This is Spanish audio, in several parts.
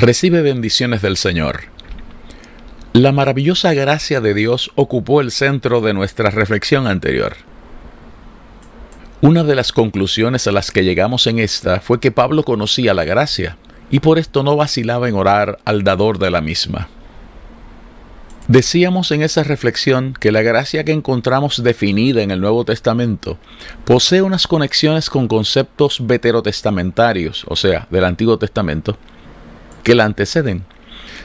Recibe bendiciones del Señor. La maravillosa gracia de Dios ocupó el centro de nuestra reflexión anterior. Una de las conclusiones a las que llegamos en esta fue que Pablo conocía la gracia y por esto no vacilaba en orar al dador de la misma. Decíamos en esa reflexión que la gracia que encontramos definida en el Nuevo Testamento posee unas conexiones con conceptos veterotestamentarios, o sea, del Antiguo Testamento, que la anteceden.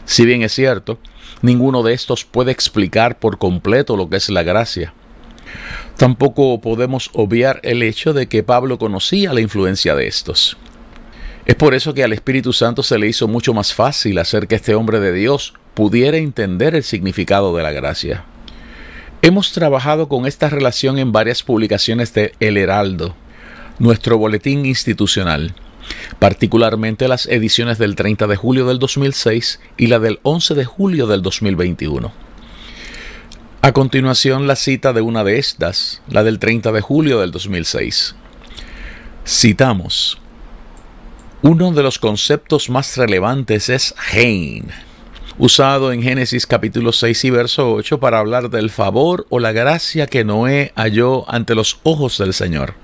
Si bien es cierto, ninguno de estos puede explicar por completo lo que es la gracia. Tampoco podemos obviar el hecho de que Pablo conocía la influencia de estos. Es por eso que al Espíritu Santo se le hizo mucho más fácil hacer que este hombre de Dios pudiera entender el significado de la gracia. Hemos trabajado con esta relación en varias publicaciones de El Heraldo, nuestro boletín institucional particularmente las ediciones del 30 de julio del 2006 y la del 11 de julio del 2021. A continuación la cita de una de estas, la del 30 de julio del 2006. Citamos, uno de los conceptos más relevantes es Hein, usado en Génesis capítulo 6 y verso 8 para hablar del favor o la gracia que Noé halló ante los ojos del Señor.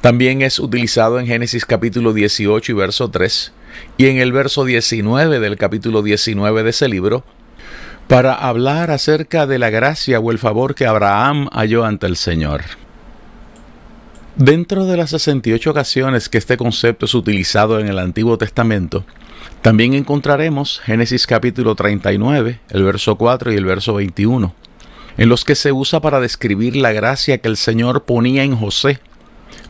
También es utilizado en Génesis capítulo 18 y verso 3 y en el verso 19 del capítulo 19 de ese libro para hablar acerca de la gracia o el favor que Abraham halló ante el Señor. Dentro de las 68 ocasiones que este concepto es utilizado en el Antiguo Testamento, también encontraremos Génesis capítulo 39, el verso 4 y el verso 21, en los que se usa para describir la gracia que el Señor ponía en José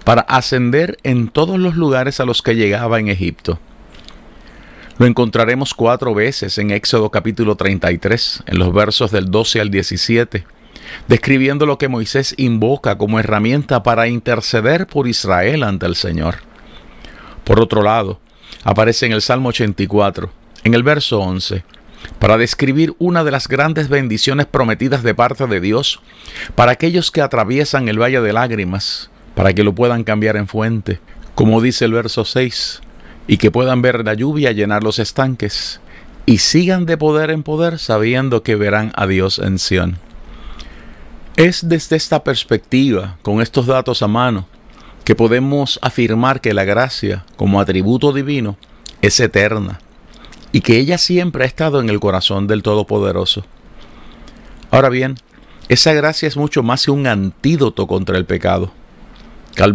para ascender en todos los lugares a los que llegaba en Egipto. Lo encontraremos cuatro veces en Éxodo capítulo 33, en los versos del 12 al 17, describiendo lo que Moisés invoca como herramienta para interceder por Israel ante el Señor. Por otro lado, aparece en el Salmo 84, en el verso 11, para describir una de las grandes bendiciones prometidas de parte de Dios para aquellos que atraviesan el valle de lágrimas, para que lo puedan cambiar en fuente, como dice el verso 6, y que puedan ver la lluvia llenar los estanques, y sigan de poder en poder sabiendo que verán a Dios en Sión. Es desde esta perspectiva, con estos datos a mano, que podemos afirmar que la gracia, como atributo divino, es eterna y que ella siempre ha estado en el corazón del Todopoderoso. Ahora bien, esa gracia es mucho más que un antídoto contra el pecado.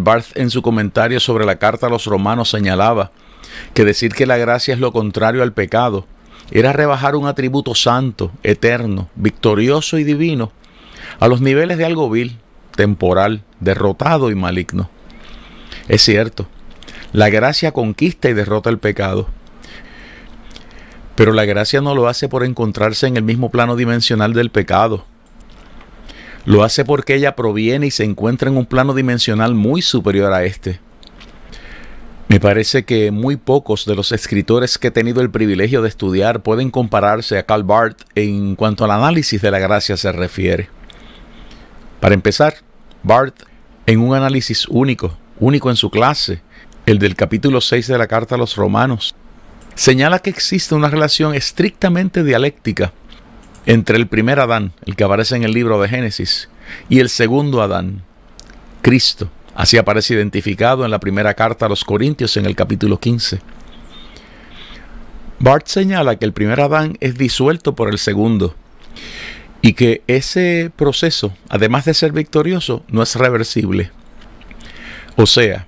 Barth en su comentario sobre la carta a los romanos señalaba que decir que la gracia es lo contrario al pecado era rebajar un atributo santo, eterno, victorioso y divino a los niveles de algo vil, temporal, derrotado y maligno. Es cierto, la gracia conquista y derrota el pecado, pero la gracia no lo hace por encontrarse en el mismo plano dimensional del pecado, lo hace porque ella proviene y se encuentra en un plano dimensional muy superior a este. Me parece que muy pocos de los escritores que he tenido el privilegio de estudiar pueden compararse a Karl Barth en cuanto al análisis de la gracia se refiere. Para empezar, Barth, en un análisis único, único en su clase, el del capítulo 6 de la carta a los romanos, señala que existe una relación estrictamente dialéctica entre el primer Adán, el que aparece en el libro de Génesis, y el segundo Adán, Cristo. Así aparece identificado en la primera carta a los Corintios en el capítulo 15. Bart señala que el primer Adán es disuelto por el segundo y que ese proceso, además de ser victorioso, no es reversible. O sea,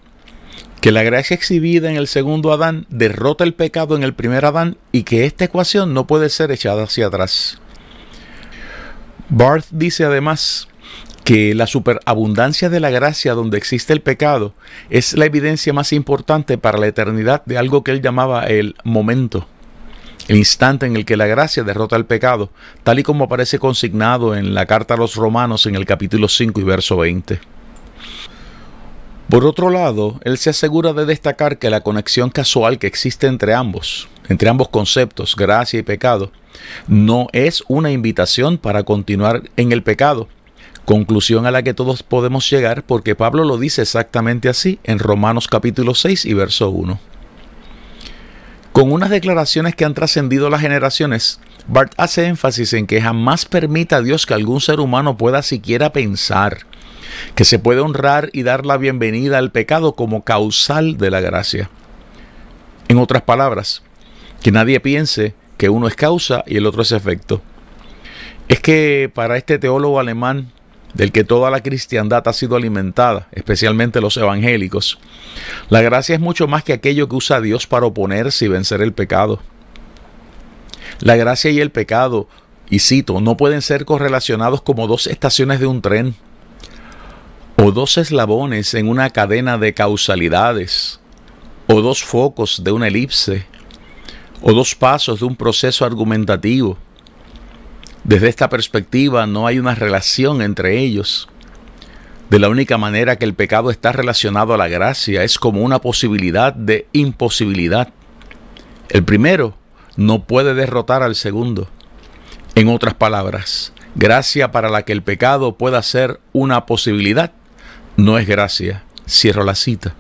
que la gracia exhibida en el segundo Adán derrota el pecado en el primer Adán y que esta ecuación no puede ser echada hacia atrás. Barth dice además que la superabundancia de la gracia donde existe el pecado es la evidencia más importante para la eternidad de algo que él llamaba el momento, el instante en el que la gracia derrota el pecado, tal y como aparece consignado en la carta a los romanos en el capítulo 5 y verso 20. Por otro lado, él se asegura de destacar que la conexión casual que existe entre ambos, entre ambos conceptos, gracia y pecado, no es una invitación para continuar en el pecado, conclusión a la que todos podemos llegar porque Pablo lo dice exactamente así en Romanos capítulo 6 y verso 1. Con unas declaraciones que han trascendido las generaciones, Bart hace énfasis en que jamás permita a Dios que algún ser humano pueda siquiera pensar que se puede honrar y dar la bienvenida al pecado como causal de la gracia. En otras palabras, que nadie piense que uno es causa y el otro es efecto. Es que para este teólogo alemán, del que toda la cristiandad ha sido alimentada, especialmente los evangélicos, la gracia es mucho más que aquello que usa Dios para oponerse y vencer el pecado. La gracia y el pecado, y cito, no pueden ser correlacionados como dos estaciones de un tren o dos eslabones en una cadena de causalidades, o dos focos de una elipse, o dos pasos de un proceso argumentativo. Desde esta perspectiva no hay una relación entre ellos. De la única manera que el pecado está relacionado a la gracia es como una posibilidad de imposibilidad. El primero no puede derrotar al segundo. En otras palabras, gracia para la que el pecado pueda ser una posibilidad no es gracia. Cierro la cita.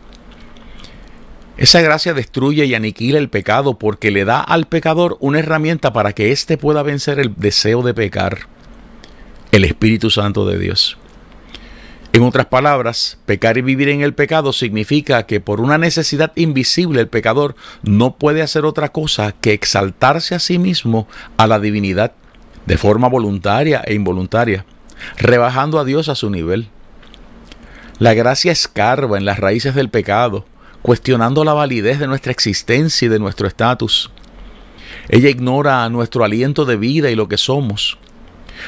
Esa gracia destruye y aniquila el pecado porque le da al pecador una herramienta para que éste pueda vencer el deseo de pecar, el Espíritu Santo de Dios. En otras palabras, pecar y vivir en el pecado significa que por una necesidad invisible el pecador no puede hacer otra cosa que exaltarse a sí mismo a la divinidad de forma voluntaria e involuntaria, rebajando a Dios a su nivel. La gracia escarba en las raíces del pecado, cuestionando la validez de nuestra existencia y de nuestro estatus. Ella ignora nuestro aliento de vida y lo que somos.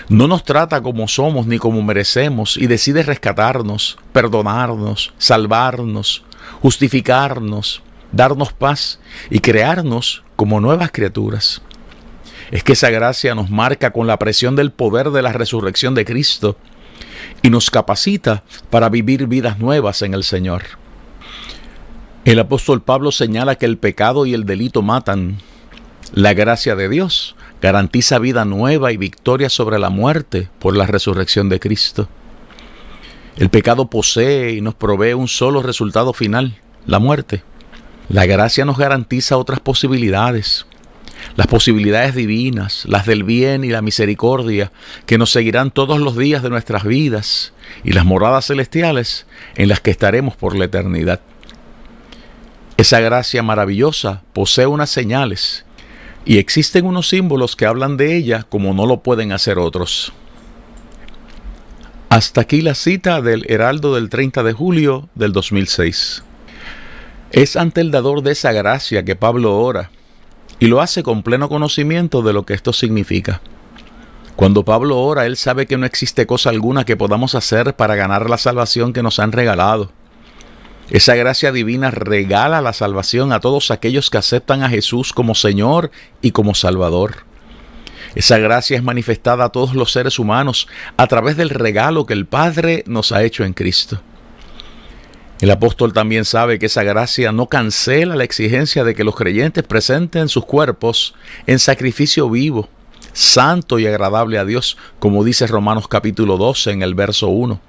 No nos trata como somos ni como merecemos y decide rescatarnos, perdonarnos, salvarnos, justificarnos, darnos paz y crearnos como nuevas criaturas. Es que esa gracia nos marca con la presión del poder de la resurrección de Cristo y nos capacita para vivir vidas nuevas en el Señor. El apóstol Pablo señala que el pecado y el delito matan. La gracia de Dios garantiza vida nueva y victoria sobre la muerte por la resurrección de Cristo. El pecado posee y nos provee un solo resultado final, la muerte. La gracia nos garantiza otras posibilidades, las posibilidades divinas, las del bien y la misericordia, que nos seguirán todos los días de nuestras vidas, y las moradas celestiales en las que estaremos por la eternidad. Esa gracia maravillosa posee unas señales, y existen unos símbolos que hablan de ella como no lo pueden hacer otros. Hasta aquí la cita del Heraldo del 30 de julio del 2006. Es ante el dador de esa gracia que Pablo ora y lo hace con pleno conocimiento de lo que esto significa. Cuando Pablo ora, él sabe que no existe cosa alguna que podamos hacer para ganar la salvación que nos han regalado. Esa gracia divina regala la salvación a todos aquellos que aceptan a Jesús como Señor y como Salvador. Esa gracia es manifestada a todos los seres humanos a través del regalo que el Padre nos ha hecho en Cristo. El apóstol también sabe que esa gracia no cancela la exigencia de que los creyentes presenten sus cuerpos en sacrificio vivo, santo y agradable a Dios, como dice Romanos capítulo 12 en el verso 1.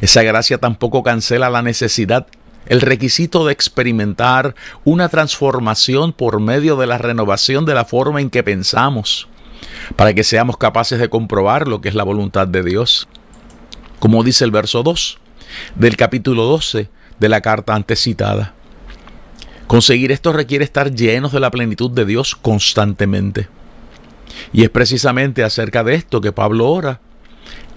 Esa gracia tampoco cancela la necesidad, el requisito de experimentar una transformación por medio de la renovación de la forma en que pensamos, para que seamos capaces de comprobar lo que es la voluntad de Dios. Como dice el verso 2, del capítulo 12 de la carta antes citada. Conseguir esto requiere estar llenos de la plenitud de Dios constantemente. Y es precisamente acerca de esto que Pablo ora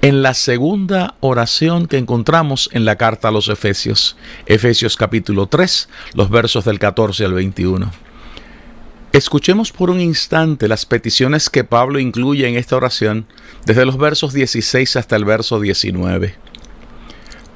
en la segunda oración que encontramos en la carta a los Efesios, Efesios capítulo 3, los versos del 14 al 21. Escuchemos por un instante las peticiones que Pablo incluye en esta oración desde los versos 16 hasta el verso 19.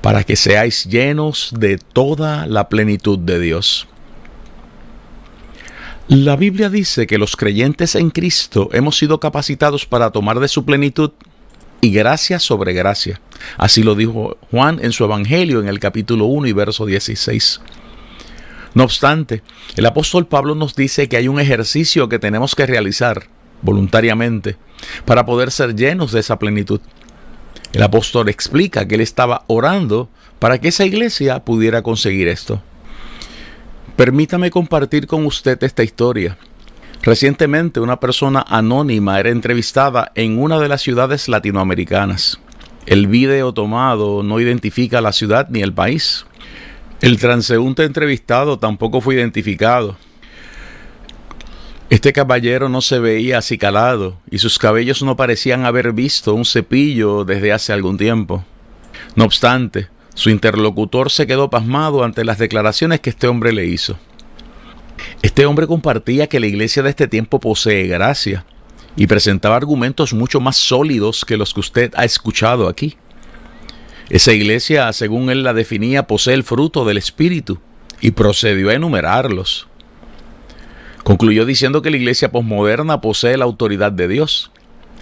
para que seáis llenos de toda la plenitud de Dios. La Biblia dice que los creyentes en Cristo hemos sido capacitados para tomar de su plenitud y gracia sobre gracia. Así lo dijo Juan en su Evangelio en el capítulo 1 y verso 16. No obstante, el apóstol Pablo nos dice que hay un ejercicio que tenemos que realizar voluntariamente para poder ser llenos de esa plenitud. El apóstol explica que él estaba orando para que esa iglesia pudiera conseguir esto. Permítame compartir con usted esta historia Recientemente una persona anónima era entrevistada en una de las ciudades latinoamericanas. El video tomado no identifica la ciudad ni el país. El transeúnte entrevistado tampoco fue identificado. Este caballero no se veía acicalado y sus cabellos no parecían haber visto un cepillo desde hace algún tiempo. No obstante, su interlocutor se quedó pasmado ante las declaraciones que este hombre le hizo. Este hombre compartía que la iglesia de este tiempo posee gracia y presentaba argumentos mucho más sólidos que los que usted ha escuchado aquí. Esa iglesia, según él la definía, posee el fruto del Espíritu y procedió a enumerarlos. Concluyó diciendo que la iglesia posmoderna posee la autoridad de Dios.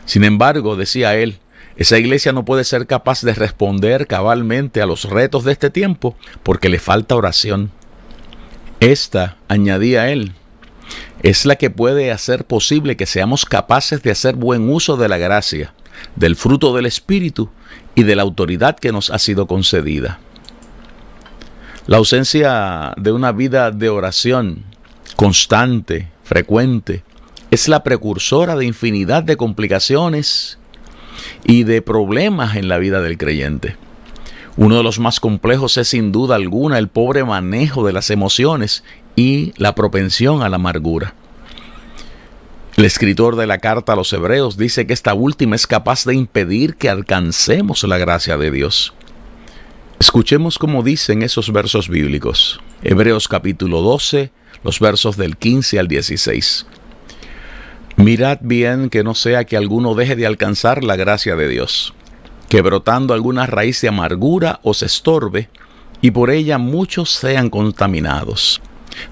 Sin embargo, decía él, esa iglesia no puede ser capaz de responder cabalmente a los retos de este tiempo porque le falta oración. Esta, añadía él, es la que puede hacer posible que seamos capaces de hacer buen uso de la gracia, del fruto del Espíritu y de la autoridad que nos ha sido concedida. La ausencia de una vida de oración constante, frecuente, es la precursora de infinidad de complicaciones y de problemas en la vida del creyente. Uno de los más complejos es sin duda alguna el pobre manejo de las emociones y la propensión a la amargura. El escritor de la carta a los hebreos dice que esta última es capaz de impedir que alcancemos la gracia de Dios. Escuchemos cómo dicen esos versos bíblicos. Hebreos capítulo 12, los versos del 15 al 16. Mirad bien que no sea que alguno deje de alcanzar la gracia de Dios que brotando alguna raíz de amargura os estorbe, y por ella muchos sean contaminados.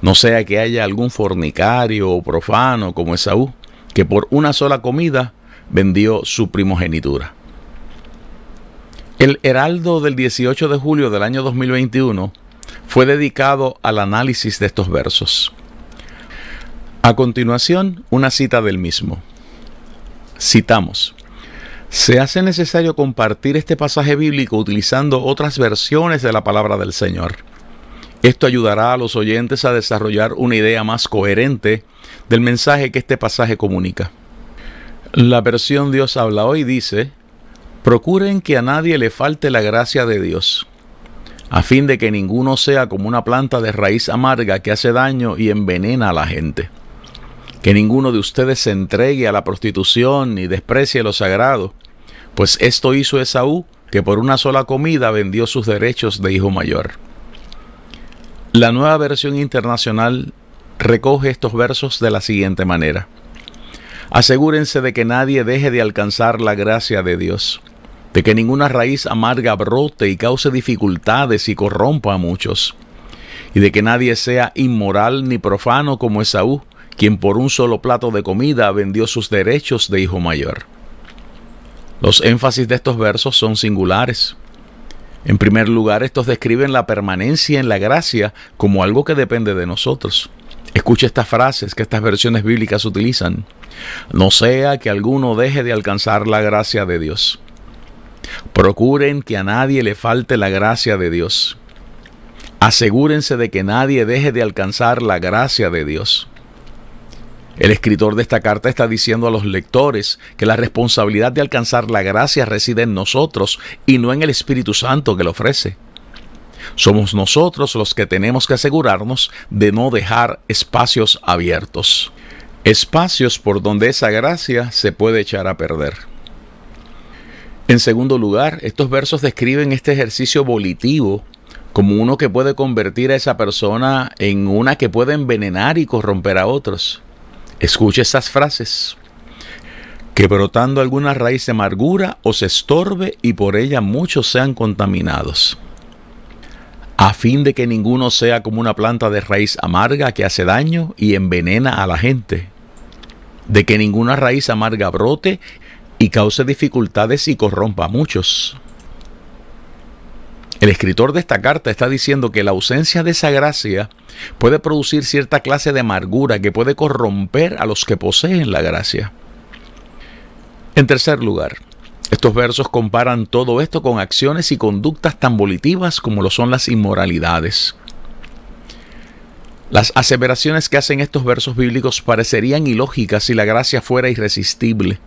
No sea que haya algún fornicario o profano como Esaú, que por una sola comida vendió su primogenitura. El Heraldo del 18 de julio del año 2021 fue dedicado al análisis de estos versos. A continuación, una cita del mismo. Citamos. Se hace necesario compartir este pasaje bíblico utilizando otras versiones de la palabra del Señor. Esto ayudará a los oyentes a desarrollar una idea más coherente del mensaje que este pasaje comunica. La versión Dios habla hoy dice, procuren que a nadie le falte la gracia de Dios, a fin de que ninguno sea como una planta de raíz amarga que hace daño y envenena a la gente que ninguno de ustedes se entregue a la prostitución ni desprecie lo sagrado, pues esto hizo Esaú, que por una sola comida vendió sus derechos de hijo mayor. La nueva versión internacional recoge estos versos de la siguiente manera. Asegúrense de que nadie deje de alcanzar la gracia de Dios, de que ninguna raíz amarga brote y cause dificultades y corrompa a muchos, y de que nadie sea inmoral ni profano como Esaú, quien por un solo plato de comida vendió sus derechos de hijo mayor. Los énfasis de estos versos son singulares. En primer lugar, estos describen la permanencia en la gracia como algo que depende de nosotros. Escuche estas frases que estas versiones bíblicas utilizan. No sea que alguno deje de alcanzar la gracia de Dios. Procuren que a nadie le falte la gracia de Dios. Asegúrense de que nadie deje de alcanzar la gracia de Dios. El escritor de esta carta está diciendo a los lectores que la responsabilidad de alcanzar la gracia reside en nosotros y no en el Espíritu Santo que lo ofrece. Somos nosotros los que tenemos que asegurarnos de no dejar espacios abiertos. Espacios por donde esa gracia se puede echar a perder. En segundo lugar, estos versos describen este ejercicio volitivo como uno que puede convertir a esa persona en una que puede envenenar y corromper a otros. Escuche estas frases. Que brotando alguna raíz de amargura os estorbe y por ella muchos sean contaminados. A fin de que ninguno sea como una planta de raíz amarga que hace daño y envenena a la gente. De que ninguna raíz amarga brote y cause dificultades y corrompa a muchos. El escritor de esta carta está diciendo que la ausencia de esa gracia puede producir cierta clase de amargura que puede corromper a los que poseen la gracia. En tercer lugar, estos versos comparan todo esto con acciones y conductas tan volitivas como lo son las inmoralidades. Las aseveraciones que hacen estos versos bíblicos parecerían ilógicas si la gracia fuera irresistible.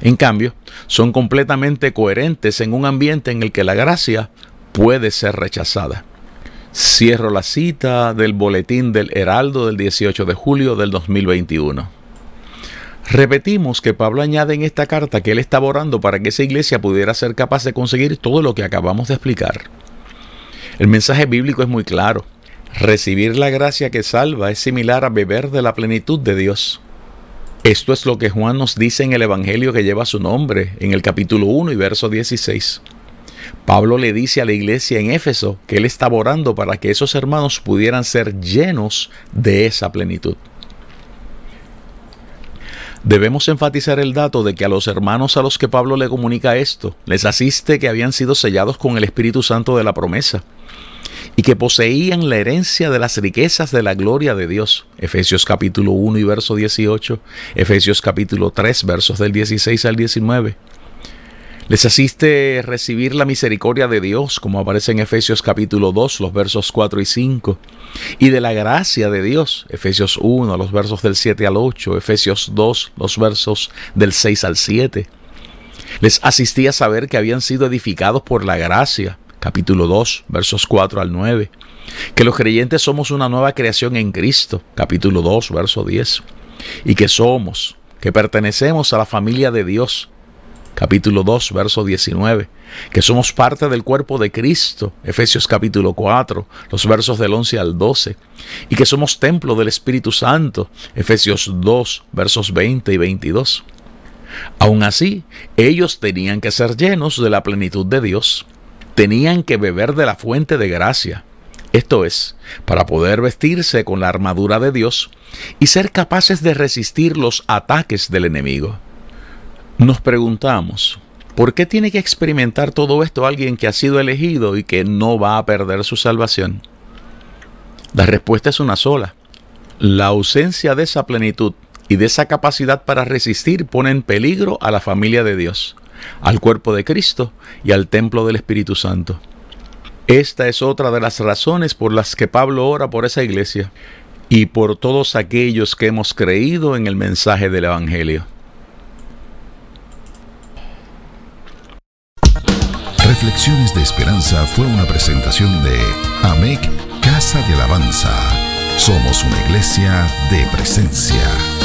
En cambio, son completamente coherentes en un ambiente en el que la gracia puede ser rechazada. Cierro la cita del boletín del Heraldo del 18 de julio del 2021. Repetimos que Pablo añade en esta carta que él estaba orando para que esa iglesia pudiera ser capaz de conseguir todo lo que acabamos de explicar. El mensaje bíblico es muy claro. Recibir la gracia que salva es similar a beber de la plenitud de Dios. Esto es lo que Juan nos dice en el Evangelio que lleva su nombre, en el capítulo 1 y verso 16. Pablo le dice a la iglesia en Éfeso que él estaba orando para que esos hermanos pudieran ser llenos de esa plenitud. Debemos enfatizar el dato de que a los hermanos a los que Pablo le comunica esto, les asiste que habían sido sellados con el Espíritu Santo de la promesa y que poseían la herencia de las riquezas de la gloria de Dios. Efesios capítulo 1 y verso 18, Efesios capítulo 3 versos del 16 al 19. Les asiste recibir la misericordia de Dios, como aparece en Efesios capítulo 2, los versos 4 y 5, y de la gracia de Dios, Efesios 1, los versos del 7 al 8, Efesios 2, los versos del 6 al 7. Les asistía a saber que habían sido edificados por la gracia, capítulo 2, versos 4 al 9. Que los creyentes somos una nueva creación en Cristo, capítulo 2, verso 10. Y que somos, que pertenecemos a la familia de Dios, capítulo 2, verso 19. Que somos parte del cuerpo de Cristo, Efesios capítulo 4, los versos del 11 al 12. Y que somos templo del Espíritu Santo, Efesios 2, versos 20 y 22. Aún así, ellos tenían que ser llenos de la plenitud de Dios tenían que beber de la fuente de gracia, esto es, para poder vestirse con la armadura de Dios y ser capaces de resistir los ataques del enemigo. Nos preguntamos, ¿por qué tiene que experimentar todo esto alguien que ha sido elegido y que no va a perder su salvación? La respuesta es una sola. La ausencia de esa plenitud y de esa capacidad para resistir pone en peligro a la familia de Dios al cuerpo de Cristo y al templo del Espíritu Santo. Esta es otra de las razones por las que Pablo ora por esa iglesia y por todos aquellos que hemos creído en el mensaje del Evangelio. Reflexiones de Esperanza fue una presentación de AMEC Casa de Alabanza. Somos una iglesia de presencia.